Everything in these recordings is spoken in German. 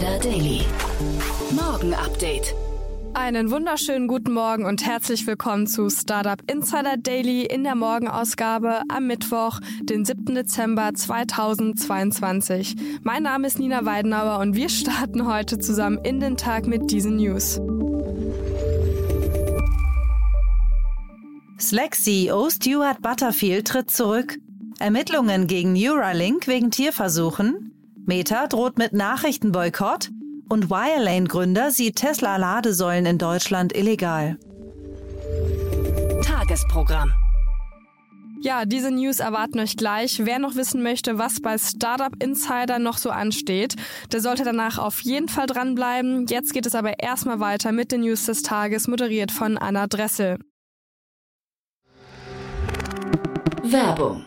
Insider Daily. Morgen Update. Einen wunderschönen guten Morgen und herzlich willkommen zu Startup Insider Daily in der Morgenausgabe am Mittwoch, den 7. Dezember 2022. Mein Name ist Nina Weidenauer und wir starten heute zusammen in den Tag mit diesen News. Slack-CEO Stuart Butterfield tritt zurück. Ermittlungen gegen Neuralink wegen Tierversuchen. Meta droht mit Nachrichtenboykott und Wirelane-Gründer sieht Tesla-Ladesäulen in Deutschland illegal. Tagesprogramm. Ja, diese News erwarten euch gleich. Wer noch wissen möchte, was bei Startup Insider noch so ansteht, der sollte danach auf jeden Fall dranbleiben. Jetzt geht es aber erstmal weiter mit den News des Tages, moderiert von Anna Dressel. Werbung.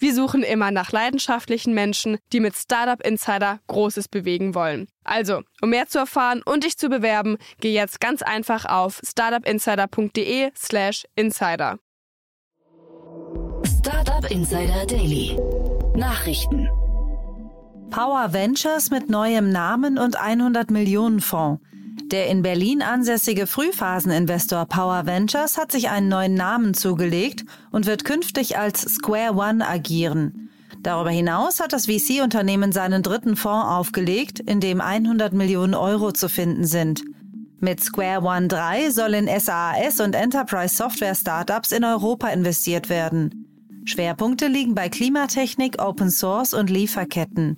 Wir suchen immer nach leidenschaftlichen Menschen, die mit Startup Insider Großes bewegen wollen. Also, um mehr zu erfahren und dich zu bewerben, geh jetzt ganz einfach auf startupinsider.de/slash insider. Startup Insider Daily. Nachrichten. Power Ventures mit neuem Namen und 100 Millionen Fonds. Der in Berlin ansässige Frühphaseninvestor Power Ventures hat sich einen neuen Namen zugelegt und wird künftig als Square One agieren. Darüber hinaus hat das VC-Unternehmen seinen dritten Fonds aufgelegt, in dem 100 Millionen Euro zu finden sind. Mit Square One 3 soll in SaaS und Enterprise Software Startups in Europa investiert werden. Schwerpunkte liegen bei Klimatechnik, Open Source und Lieferketten.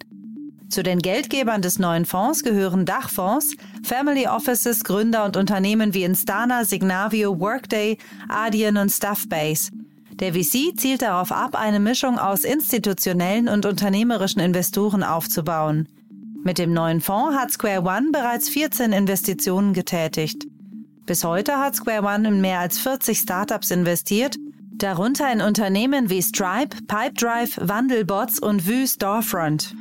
Zu den Geldgebern des neuen Fonds gehören Dachfonds, Family Offices, Gründer und Unternehmen wie Instana, Signavio, Workday, Adyen und Stuffbase. Der VC zielt darauf ab, eine Mischung aus institutionellen und unternehmerischen Investoren aufzubauen. Mit dem neuen Fonds hat Square One bereits 14 Investitionen getätigt. Bis heute hat Square One in mehr als 40 Startups investiert, darunter in Unternehmen wie Stripe, Pipedrive, Wandelbots und Vue Storefront.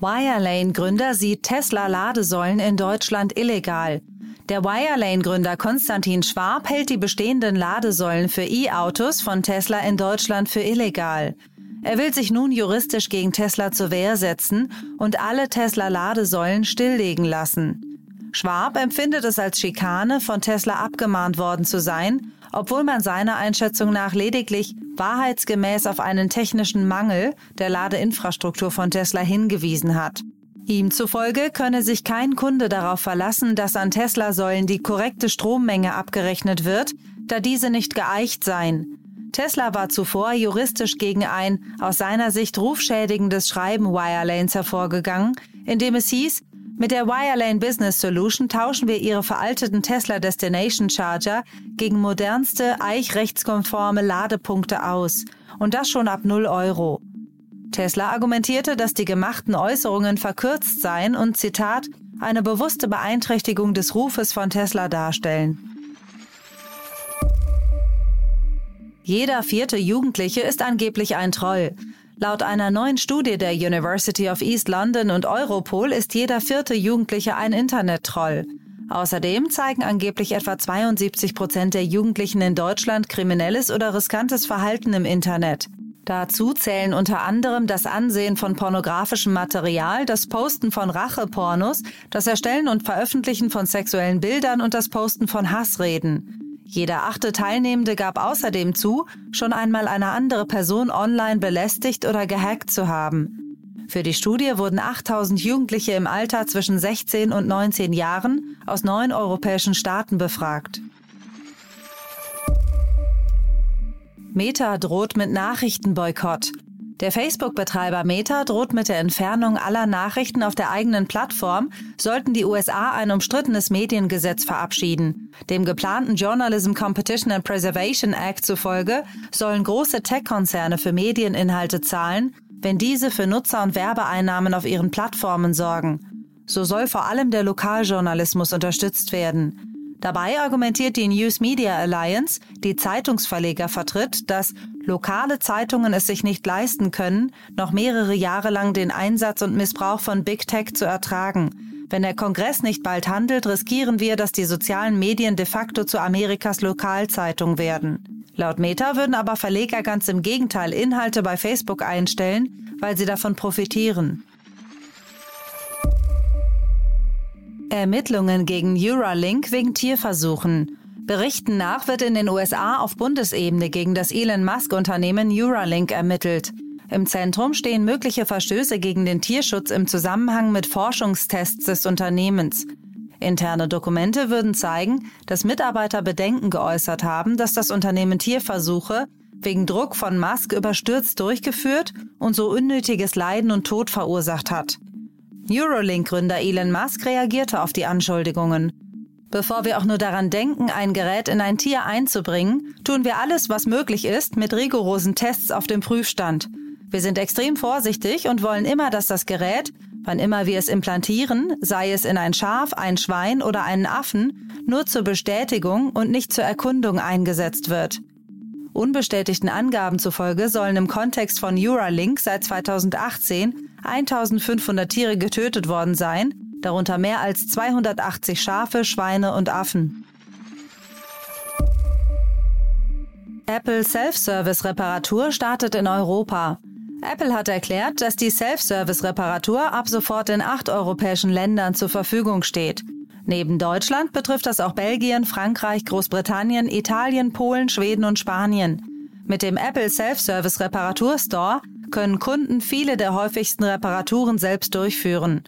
Wirelane-Gründer sieht Tesla-Ladesäulen in Deutschland illegal. Der Wirelane-Gründer Konstantin Schwab hält die bestehenden Ladesäulen für E-Autos von Tesla in Deutschland für illegal. Er will sich nun juristisch gegen Tesla zur Wehr setzen und alle Tesla-Ladesäulen stilllegen lassen. Schwab empfindet es als Schikane, von Tesla abgemahnt worden zu sein, obwohl man seiner Einschätzung nach lediglich wahrheitsgemäß auf einen technischen Mangel der Ladeinfrastruktur von Tesla hingewiesen hat. Ihm zufolge könne sich kein Kunde darauf verlassen, dass an Tesla-Säulen die korrekte Strommenge abgerechnet wird, da diese nicht geeicht seien. Tesla war zuvor juristisch gegen ein aus seiner Sicht rufschädigendes Schreiben Wirelanes hervorgegangen, in dem es hieß, mit der Wirelane Business Solution tauschen wir Ihre veralteten Tesla Destination Charger gegen modernste, eichrechtskonforme Ladepunkte aus. Und das schon ab 0 Euro. Tesla argumentierte, dass die gemachten Äußerungen verkürzt seien und Zitat eine bewusste Beeinträchtigung des Rufes von Tesla darstellen. Jeder vierte Jugendliche ist angeblich ein Troll. Laut einer neuen Studie der University of East London und Europol ist jeder vierte Jugendliche ein Internet-Troll. Außerdem zeigen angeblich etwa 72 Prozent der Jugendlichen in Deutschland kriminelles oder riskantes Verhalten im Internet. Dazu zählen unter anderem das Ansehen von pornografischem Material, das Posten von Rachepornos, das Erstellen und Veröffentlichen von sexuellen Bildern und das Posten von Hassreden. Jeder achte Teilnehmende gab außerdem zu, schon einmal eine andere Person online belästigt oder gehackt zu haben. Für die Studie wurden 8000 Jugendliche im Alter zwischen 16 und 19 Jahren aus neun europäischen Staaten befragt. Meta droht mit Nachrichtenboykott. Der Facebook-Betreiber Meta droht mit der Entfernung aller Nachrichten auf der eigenen Plattform, sollten die USA ein umstrittenes Mediengesetz verabschieden. Dem geplanten Journalism Competition and Preservation Act zufolge sollen große Tech-Konzerne für Medieninhalte zahlen, wenn diese für Nutzer- und Werbeeinnahmen auf ihren Plattformen sorgen. So soll vor allem der Lokaljournalismus unterstützt werden. Dabei argumentiert die News Media Alliance, die Zeitungsverleger vertritt, dass lokale Zeitungen es sich nicht leisten können, noch mehrere Jahre lang den Einsatz und Missbrauch von Big Tech zu ertragen. Wenn der Kongress nicht bald handelt, riskieren wir, dass die sozialen Medien de facto zu Amerikas Lokalzeitung werden. Laut Meta würden aber Verleger ganz im Gegenteil Inhalte bei Facebook einstellen, weil sie davon profitieren. Ermittlungen gegen Neuralink wegen Tierversuchen. Berichten nach wird in den USA auf Bundesebene gegen das Elon Musk-Unternehmen Neuralink ermittelt. Im Zentrum stehen mögliche Verstöße gegen den Tierschutz im Zusammenhang mit Forschungstests des Unternehmens. Interne Dokumente würden zeigen, dass Mitarbeiter Bedenken geäußert haben, dass das Unternehmen Tierversuche wegen Druck von Musk überstürzt durchgeführt und so unnötiges Leiden und Tod verursacht hat. Neuralink-Gründer Elon Musk reagierte auf die Anschuldigungen. Bevor wir auch nur daran denken, ein Gerät in ein Tier einzubringen, tun wir alles, was möglich ist, mit rigorosen Tests auf dem Prüfstand. Wir sind extrem vorsichtig und wollen immer, dass das Gerät, wann immer wir es implantieren, sei es in ein Schaf, ein Schwein oder einen Affen, nur zur Bestätigung und nicht zur Erkundung eingesetzt wird. Unbestätigten Angaben zufolge sollen im Kontext von Neuralink seit 2018 1500 Tiere getötet worden sein, darunter mehr als 280 Schafe, Schweine und Affen. Apple Self-Service-Reparatur startet in Europa. Apple hat erklärt, dass die Self-Service-Reparatur ab sofort in acht europäischen Ländern zur Verfügung steht. Neben Deutschland betrifft das auch Belgien, Frankreich, Großbritannien, Italien, Polen, Schweden und Spanien. Mit dem Apple Self-Service Reparatur Store können Kunden viele der häufigsten Reparaturen selbst durchführen.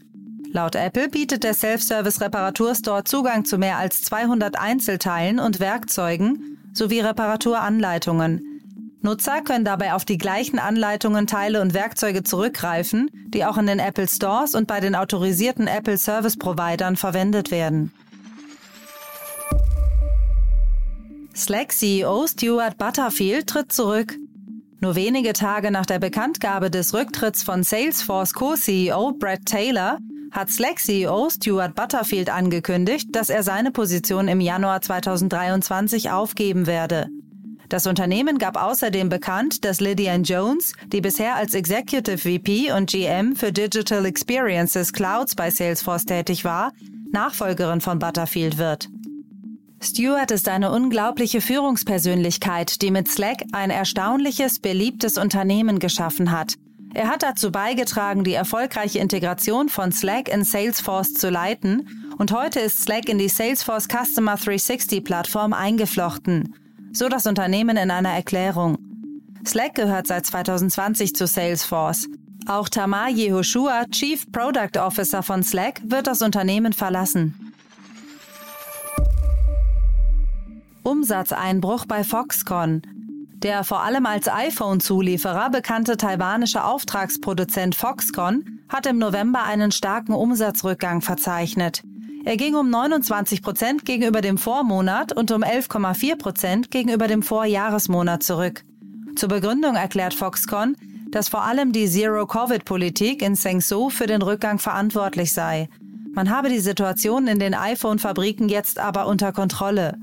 Laut Apple bietet der Self-Service Reparaturstore Zugang zu mehr als 200 Einzelteilen und Werkzeugen sowie Reparaturanleitungen. Nutzer können dabei auf die gleichen Anleitungen, Teile und Werkzeuge zurückgreifen, die auch in den Apple Stores und bei den autorisierten Apple Service Providern verwendet werden. Slack CEO Stuart Butterfield tritt zurück. Nur wenige Tage nach der Bekanntgabe des Rücktritts von Salesforce Co-CEO Brad Taylor hat Slack-CEO Stuart Butterfield angekündigt, dass er seine Position im Januar 2023 aufgeben werde. Das Unternehmen gab außerdem bekannt, dass Lydian Jones, die bisher als Executive VP und GM für Digital Experiences Clouds bei Salesforce tätig war, Nachfolgerin von Butterfield wird. Stewart ist eine unglaubliche Führungspersönlichkeit, die mit Slack ein erstaunliches, beliebtes Unternehmen geschaffen hat. Er hat dazu beigetragen, die erfolgreiche Integration von Slack in Salesforce zu leiten und heute ist Slack in die Salesforce Customer 360 Plattform eingeflochten. So das Unternehmen in einer Erklärung. Slack gehört seit 2020 zu Salesforce. Auch Tamar Yehoshua, Chief Product Officer von Slack, wird das Unternehmen verlassen. Umsatzeinbruch bei Foxconn. Der vor allem als iPhone-Zulieferer bekannte taiwanische Auftragsproduzent Foxconn hat im November einen starken Umsatzrückgang verzeichnet. Er ging um 29 Prozent gegenüber dem Vormonat und um 11,4 Prozent gegenüber dem Vorjahresmonat zurück. Zur Begründung erklärt Foxconn, dass vor allem die Zero-Covid-Politik in Sengzhou für den Rückgang verantwortlich sei. Man habe die Situation in den iPhone-Fabriken jetzt aber unter Kontrolle.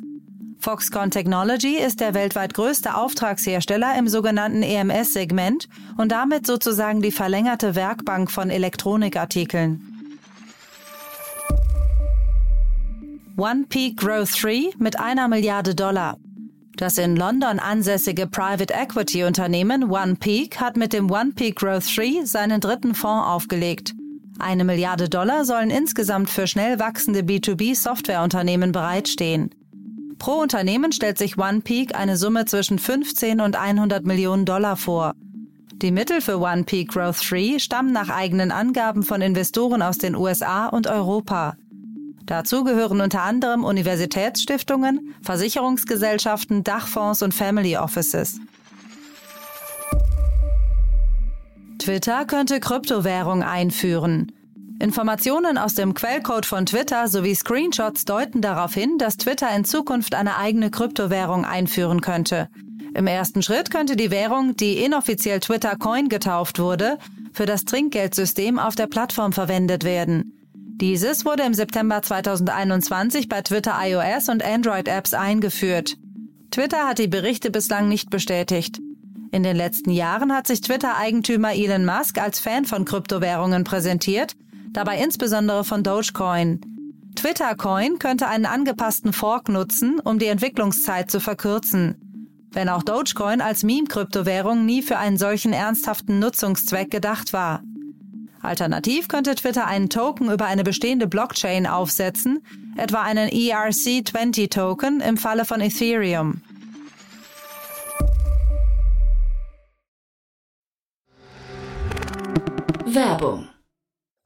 Foxconn Technology ist der weltweit größte Auftragshersteller im sogenannten EMS-Segment und damit sozusagen die verlängerte Werkbank von Elektronikartikeln. One Peak Growth 3 mit einer Milliarde Dollar. Das in London ansässige Private Equity Unternehmen One Peak hat mit dem One Peak Growth 3 seinen dritten Fonds aufgelegt. Eine Milliarde Dollar sollen insgesamt für schnell wachsende B2B-Softwareunternehmen bereitstehen. Pro Unternehmen stellt sich OnePeak eine Summe zwischen 15 und 100 Millionen Dollar vor. Die Mittel für One Peak Growth 3 stammen nach eigenen Angaben von Investoren aus den USA und Europa. Dazu gehören unter anderem Universitätsstiftungen, Versicherungsgesellschaften, Dachfonds und Family Offices. Twitter könnte Kryptowährung einführen. Informationen aus dem Quellcode von Twitter sowie Screenshots deuten darauf hin, dass Twitter in Zukunft eine eigene Kryptowährung einführen könnte. Im ersten Schritt könnte die Währung, die inoffiziell Twitter Coin getauft wurde, für das Trinkgeldsystem auf der Plattform verwendet werden. Dieses wurde im September 2021 bei Twitter iOS und Android Apps eingeführt. Twitter hat die Berichte bislang nicht bestätigt. In den letzten Jahren hat sich Twitter-Eigentümer Elon Musk als Fan von Kryptowährungen präsentiert, dabei insbesondere von Dogecoin. Twitter Coin könnte einen angepassten Fork nutzen, um die Entwicklungszeit zu verkürzen. Wenn auch Dogecoin als Meme-Kryptowährung nie für einen solchen ernsthaften Nutzungszweck gedacht war. Alternativ könnte Twitter einen Token über eine bestehende Blockchain aufsetzen, etwa einen ERC20-Token im Falle von Ethereum. Werbung.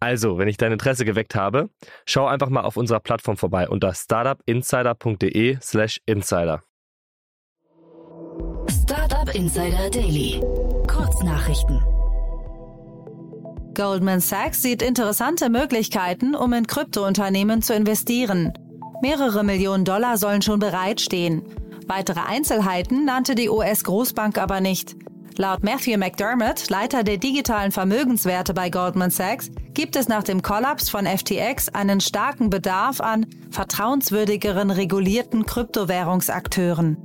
Also, wenn ich dein Interesse geweckt habe, schau einfach mal auf unserer Plattform vorbei unter startupinsider.de/slash insider. Startup Insider Daily. Kurznachrichten. Goldman Sachs sieht interessante Möglichkeiten, um in Kryptounternehmen zu investieren. Mehrere Millionen Dollar sollen schon bereitstehen. Weitere Einzelheiten nannte die US-Großbank aber nicht. Laut Matthew McDermott, Leiter der digitalen Vermögenswerte bei Goldman Sachs, gibt es nach dem Kollaps von FTX einen starken Bedarf an vertrauenswürdigeren regulierten Kryptowährungsakteuren.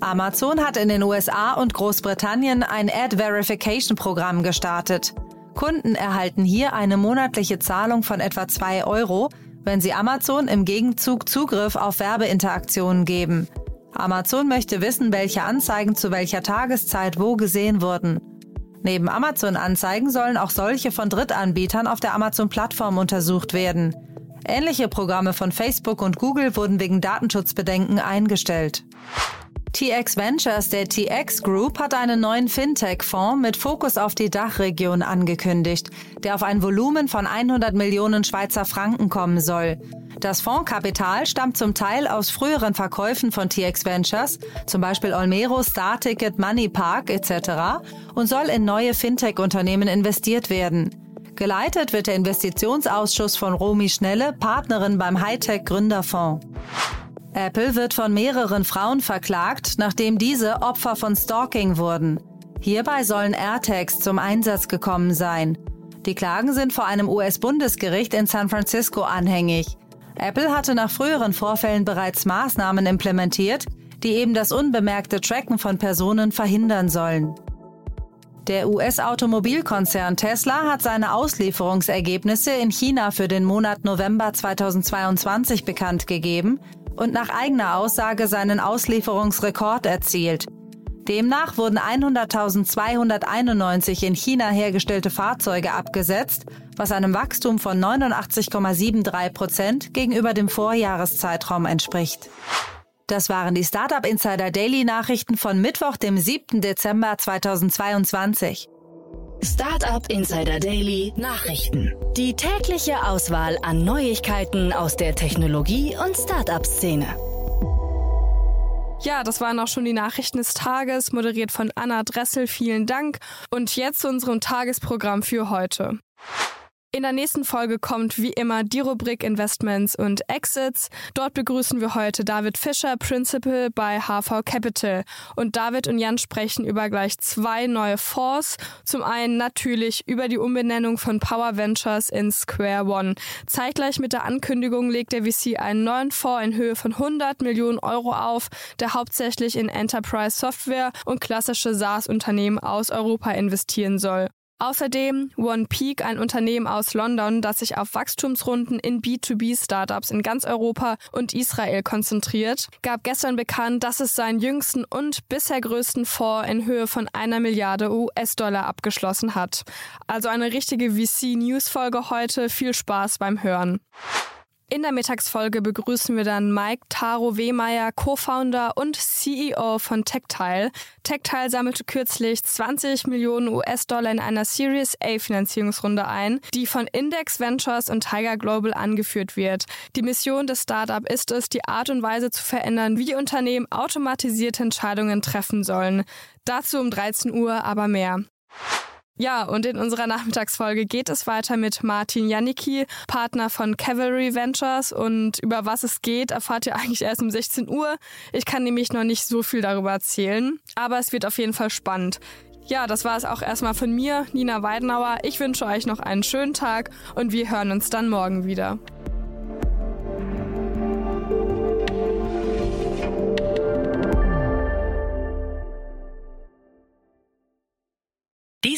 Amazon hat in den USA und Großbritannien ein Ad Verification Programm gestartet. Kunden erhalten hier eine monatliche Zahlung von etwa 2 Euro, wenn sie Amazon im Gegenzug Zugriff auf Werbeinteraktionen geben. Amazon möchte wissen, welche Anzeigen zu welcher Tageszeit wo gesehen wurden. Neben Amazon-Anzeigen sollen auch solche von Drittanbietern auf der Amazon-Plattform untersucht werden. Ähnliche Programme von Facebook und Google wurden wegen Datenschutzbedenken eingestellt. TX Ventures der TX Group hat einen neuen Fintech-Fonds mit Fokus auf die Dachregion angekündigt, der auf ein Volumen von 100 Millionen Schweizer Franken kommen soll. Das Fondskapital stammt zum Teil aus früheren Verkäufen von TX Ventures, zum Beispiel Olmero, Starticket, Moneypark etc. und soll in neue Fintech-Unternehmen investiert werden. Geleitet wird der Investitionsausschuss von Romy Schnelle, Partnerin beim Hightech Gründerfonds. Apple wird von mehreren Frauen verklagt, nachdem diese Opfer von Stalking wurden. Hierbei sollen AirTags zum Einsatz gekommen sein. Die Klagen sind vor einem US-Bundesgericht in San Francisco anhängig. Apple hatte nach früheren Vorfällen bereits Maßnahmen implementiert, die eben das unbemerkte Tracken von Personen verhindern sollen. Der US-Automobilkonzern Tesla hat seine Auslieferungsergebnisse in China für den Monat November 2022 bekannt gegeben und nach eigener Aussage seinen Auslieferungsrekord erzielt. Demnach wurden 100.291 in China hergestellte Fahrzeuge abgesetzt, was einem Wachstum von 89,73 Prozent gegenüber dem Vorjahreszeitraum entspricht. Das waren die Startup Insider Daily Nachrichten von Mittwoch, dem 7. Dezember 2022. Startup Insider Daily Nachrichten. Die tägliche Auswahl an Neuigkeiten aus der Technologie- und Startup-Szene. Ja, das waren auch schon die Nachrichten des Tages, moderiert von Anna Dressel. Vielen Dank. Und jetzt zu unserem Tagesprogramm für heute. In der nächsten Folge kommt wie immer die Rubrik Investments und Exits. Dort begrüßen wir heute David Fischer, Principal bei HV Capital. Und David und Jan sprechen über gleich zwei neue Fonds. Zum einen natürlich über die Umbenennung von Power Ventures in Square One. Zeitgleich mit der Ankündigung legt der VC einen neuen Fonds in Höhe von 100 Millionen Euro auf, der hauptsächlich in Enterprise Software und klassische SaaS-Unternehmen aus Europa investieren soll. Außerdem OnePeak, ein Unternehmen aus London, das sich auf Wachstumsrunden in B2B-Startups in ganz Europa und Israel konzentriert, gab gestern bekannt, dass es seinen jüngsten und bisher größten Fonds in Höhe von einer Milliarde US-Dollar abgeschlossen hat. Also eine richtige VC-News-Folge heute. Viel Spaß beim Hören. In der Mittagsfolge begrüßen wir dann Mike Taro Wehmeier, Co-Founder und CEO von Tactile. Tactile sammelte kürzlich 20 Millionen US-Dollar in einer Series A Finanzierungsrunde ein, die von Index Ventures und Tiger Global angeführt wird. Die Mission des Startup ist es, die Art und Weise zu verändern, wie Unternehmen automatisierte Entscheidungen treffen sollen. Dazu um 13 Uhr aber mehr. Ja, und in unserer Nachmittagsfolge geht es weiter mit Martin Janicki, Partner von Cavalry Ventures. Und über was es geht, erfahrt ihr eigentlich erst um 16 Uhr. Ich kann nämlich noch nicht so viel darüber erzählen, aber es wird auf jeden Fall spannend. Ja, das war es auch erstmal von mir, Nina Weidenauer. Ich wünsche euch noch einen schönen Tag und wir hören uns dann morgen wieder.